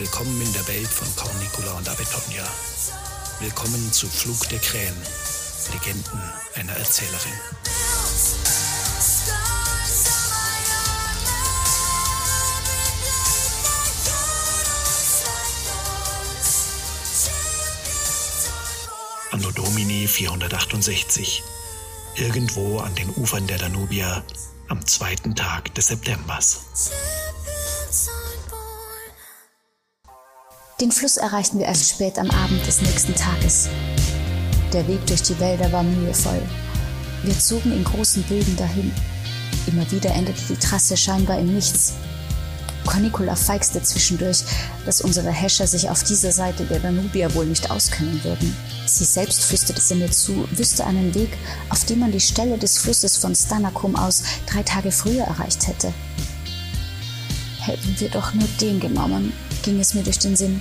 Willkommen in der Welt von Cornicula und Abetonia. Willkommen zu Flug der Krähen, Legenden einer Erzählerin. Anno Domini 468. Irgendwo an den Ufern der Danubia am zweiten Tag des Septembers. Den Fluss erreichten wir erst spät am Abend des nächsten Tages. Der Weg durch die Wälder war mühevoll. Wir zogen in großen Bögen dahin. Immer wieder endete die Trasse scheinbar in nichts. Cornicula feixte zwischendurch, dass unsere Häscher sich auf dieser Seite der Danubia wohl nicht auskennen würden. Sie selbst flüsterte sie mir zu, wüsste einen Weg, auf dem man die Stelle des Flusses von Stanakum aus drei Tage früher erreicht hätte. Hätten wir doch nur den genommen, ging es mir durch den Sinn.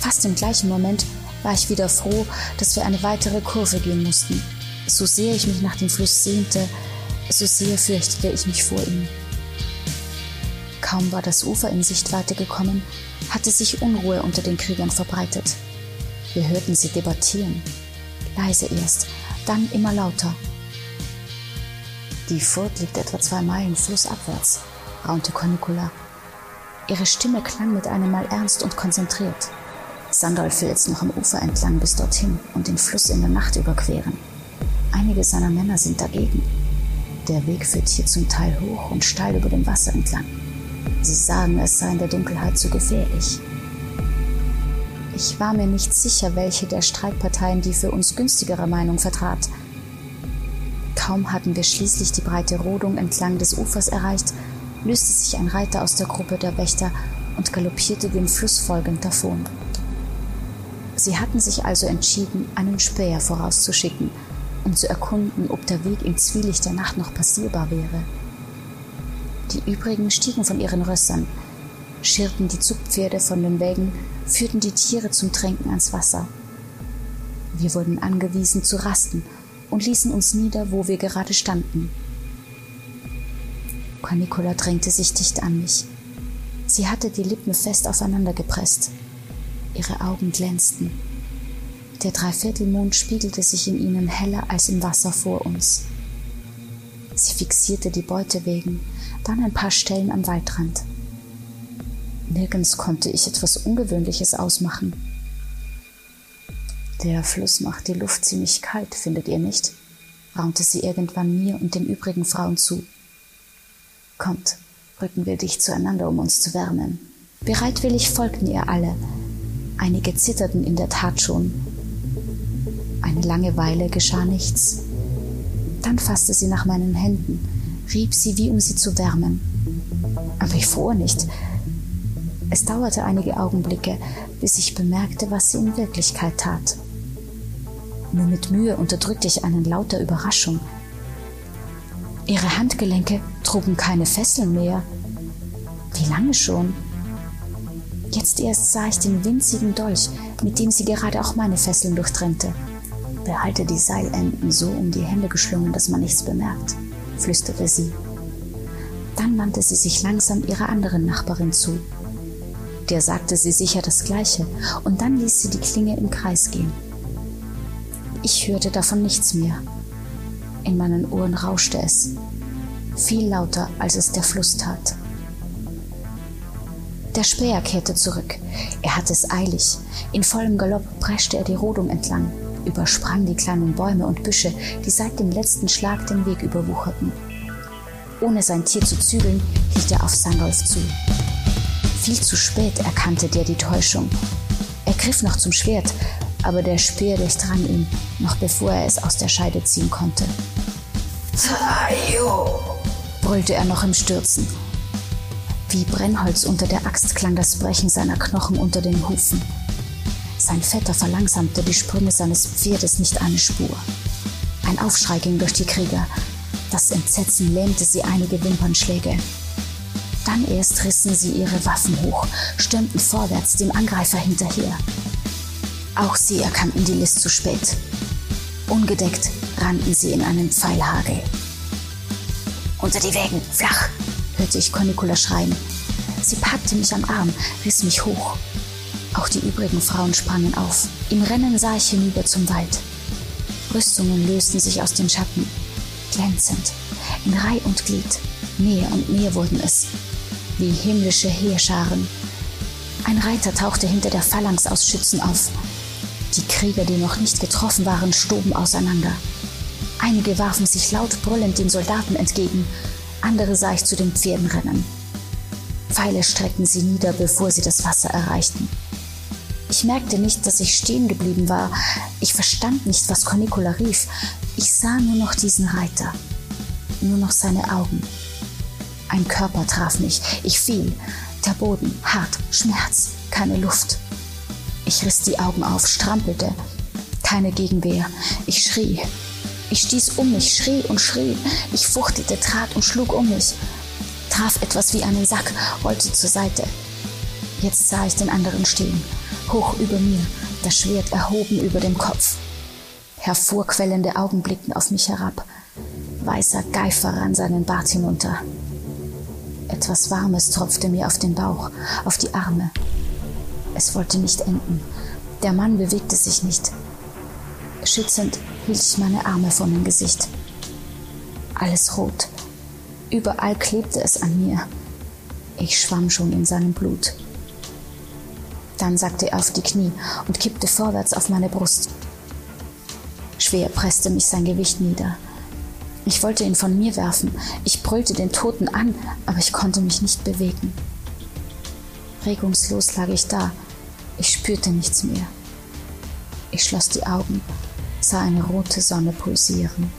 Fast im gleichen Moment war ich wieder froh, dass wir eine weitere Kurve gehen mussten. So sehr ich mich nach dem Fluss sehnte, so sehr fürchtete ich mich vor ihm. Kaum war das Ufer in Sichtweite gekommen, hatte sich Unruhe unter den Kriegern verbreitet. Wir hörten sie debattieren. Leise erst, dann immer lauter. Die Furt liegt etwa zwei Meilen flussabwärts, raunte Cornicula. Ihre Stimme klang mit einem Mal ernst und konzentriert. Sandolf will jetzt noch am Ufer entlang bis dorthin und den Fluss in der Nacht überqueren. Einige seiner Männer sind dagegen. Der Weg führt hier zum Teil hoch und steil über dem Wasser entlang. Sie sagen, es sei in der Dunkelheit zu gefährlich. Ich war mir nicht sicher, welche der Streitparteien die für uns günstigere Meinung vertrat. Kaum hatten wir schließlich die breite Rodung entlang des Ufers erreicht, löste sich ein Reiter aus der Gruppe der Wächter und galoppierte dem Fluss folgend davon. Sie hatten sich also entschieden, einen Späher vorauszuschicken, um zu erkunden, ob der Weg im Zwielicht der Nacht noch passierbar wäre. Die übrigen stiegen von ihren Rössern, schirrten die Zugpferde von den Wägen führten die Tiere zum Tränken ans Wasser. Wir wurden angewiesen zu rasten und ließen uns nieder, wo wir gerade standen. Cornicola drängte sich dicht an mich. Sie hatte die Lippen fest aufeinander gepresst. Ihre Augen glänzten. Der Dreiviertelmond spiegelte sich in ihnen heller als im Wasser vor uns. Sie fixierte die Beutewegen, dann ein paar Stellen am Waldrand. Nirgends konnte ich etwas Ungewöhnliches ausmachen. Der Fluss macht die Luft ziemlich kalt, findet ihr nicht? raunte sie irgendwann mir und den übrigen Frauen zu. Kommt, rücken wir dicht zueinander, um uns zu wärmen. Bereitwillig folgten ihr alle. Einige zitterten in der Tat schon. Eine lange Weile geschah nichts. Dann fasste sie nach meinen Händen, rieb sie, wie um sie zu wärmen. Aber ich fror nicht, es dauerte einige Augenblicke, bis ich bemerkte, was sie in Wirklichkeit tat. Nur mit Mühe unterdrückte ich einen lauter Überraschung. Ihre Handgelenke trugen keine Fesseln mehr. Wie lange schon? Jetzt erst sah ich den winzigen Dolch, mit dem sie gerade auch meine Fesseln durchtrennte. Behalte die Seilenden so um die Hände geschlungen, dass man nichts bemerkt, flüsterte sie. Dann wandte sie sich langsam ihrer anderen Nachbarin zu. Der sagte sie sicher das Gleiche, und dann ließ sie die Klinge im Kreis gehen. Ich hörte davon nichts mehr. In meinen Ohren rauschte es, viel lauter, als es der Fluss tat. Der Späher kehrte zurück. Er hatte es eilig. In vollem Galopp preschte er die Rodung entlang, übersprang die kleinen Bäume und Büsche, die seit dem letzten Schlag den Weg überwucherten. Ohne sein Tier zu zügeln, hielt er auf Sandolf zu. Viel zu spät erkannte der die Täuschung. Er griff noch zum Schwert, aber der Speer durchdrang ihn, noch bevor er es aus der Scheide ziehen konnte. Tayo! brüllte er noch im Stürzen. Wie Brennholz unter der Axt klang das Brechen seiner Knochen unter den Hufen. Sein Vetter verlangsamte die Sprünge seines Pferdes nicht eine Spur. Ein Aufschrei ging durch die Krieger. Das Entsetzen lähmte sie einige Wimpernschläge. Dann erst rissen sie ihre Waffen hoch, stürmten vorwärts dem Angreifer hinterher. Auch sie erkannten die List zu spät. Ungedeckt rannten sie in einen Pfeilhagel. Unter die Wägen, flach, hörte ich Cornicula schreien. Sie packte mich am Arm, riss mich hoch. Auch die übrigen Frauen sprangen auf. Im Rennen sah ich hinüber zum Wald. Rüstungen lösten sich aus den Schatten, glänzend, in Reih und Glied. Mehr und mehr wurden es, wie himmlische Heerscharen. Ein Reiter tauchte hinter der Phalanx aus Schützen auf. Die Krieger, die noch nicht getroffen waren, stoben auseinander. Einige warfen sich laut brüllend den Soldaten entgegen, andere sah ich zu den Pferden rennen. Pfeile streckten sie nieder, bevor sie das Wasser erreichten. Ich merkte nicht, dass ich stehen geblieben war. Ich verstand nicht, was Cornicola rief. Ich sah nur noch diesen Reiter. Nur noch seine Augen. Ein Körper traf mich. Ich fiel. Der Boden, hart, Schmerz, keine Luft. Ich riss die Augen auf, strampelte. Keine Gegenwehr. Ich schrie. Ich stieß um mich, schrie und schrie. Ich fuchtelte, trat und schlug um mich. Traf etwas wie einen Sack, rollte zur Seite. Jetzt sah ich den anderen stehen, hoch über mir, das Schwert erhoben über dem Kopf. Hervorquellende Augen blickten auf mich herab. Weißer Geifer rann seinen Bart hinunter. Etwas Warmes tropfte mir auf den Bauch, auf die Arme. Es wollte nicht enden. Der Mann bewegte sich nicht. Schützend hielt ich meine Arme vor mein Gesicht. Alles rot. Überall klebte es an mir. Ich schwamm schon in seinem Blut. Dann sackte er auf die Knie und kippte vorwärts auf meine Brust. Schwer presste mich sein Gewicht nieder. Ich wollte ihn von mir werfen. Ich brüllte den Toten an, aber ich konnte mich nicht bewegen. Regungslos lag ich da. Ich spürte nichts mehr. Ich schloss die Augen sah eine rote Sonne pulsieren.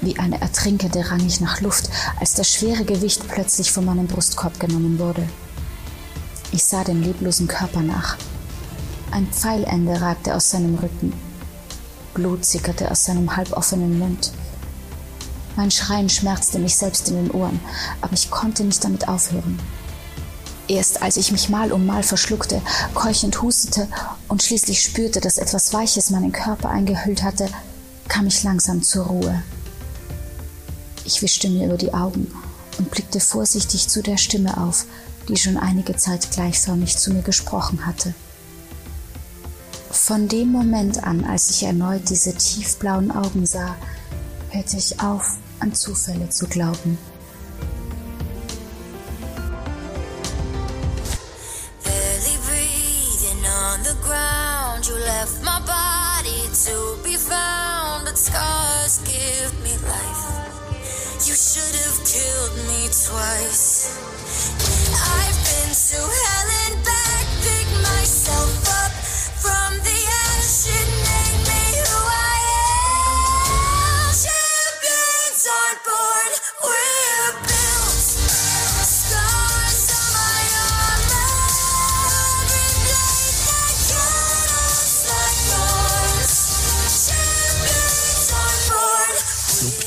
Wie eine Ertrinkende rang ich nach Luft, als das schwere Gewicht plötzlich von meinem Brustkorb genommen wurde. Ich sah dem leblosen Körper nach. Ein Pfeilende ragte aus seinem Rücken. Blut sickerte aus seinem halboffenen Mund. Mein Schreien schmerzte mich selbst in den Ohren, aber ich konnte nicht damit aufhören. Erst als ich mich mal um mal verschluckte, keuchend hustete und schließlich spürte, dass etwas Weiches meinen Körper eingehüllt hatte, kam ich langsam zur Ruhe. Ich wischte mir über die Augen und blickte vorsichtig zu der Stimme auf, die schon einige Zeit gleichförmig zu mir gesprochen hatte. Von dem Moment an, als ich erneut diese tiefblauen Augen sah, hörte ich auf, an Zufälle zu glauben. ground. You left my body to be found, but scars give me life. You should have killed me twice. I've been to hell and back.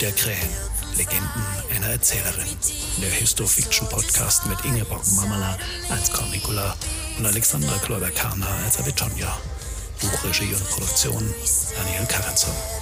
Der Krähen. Legenden einer Erzählerin. Der Histofiction-Podcast mit Ingeborg Mamala als Cornicula und Alexandra Klodakana als Avitonja. Buchregie und Produktion Daniel Karenson.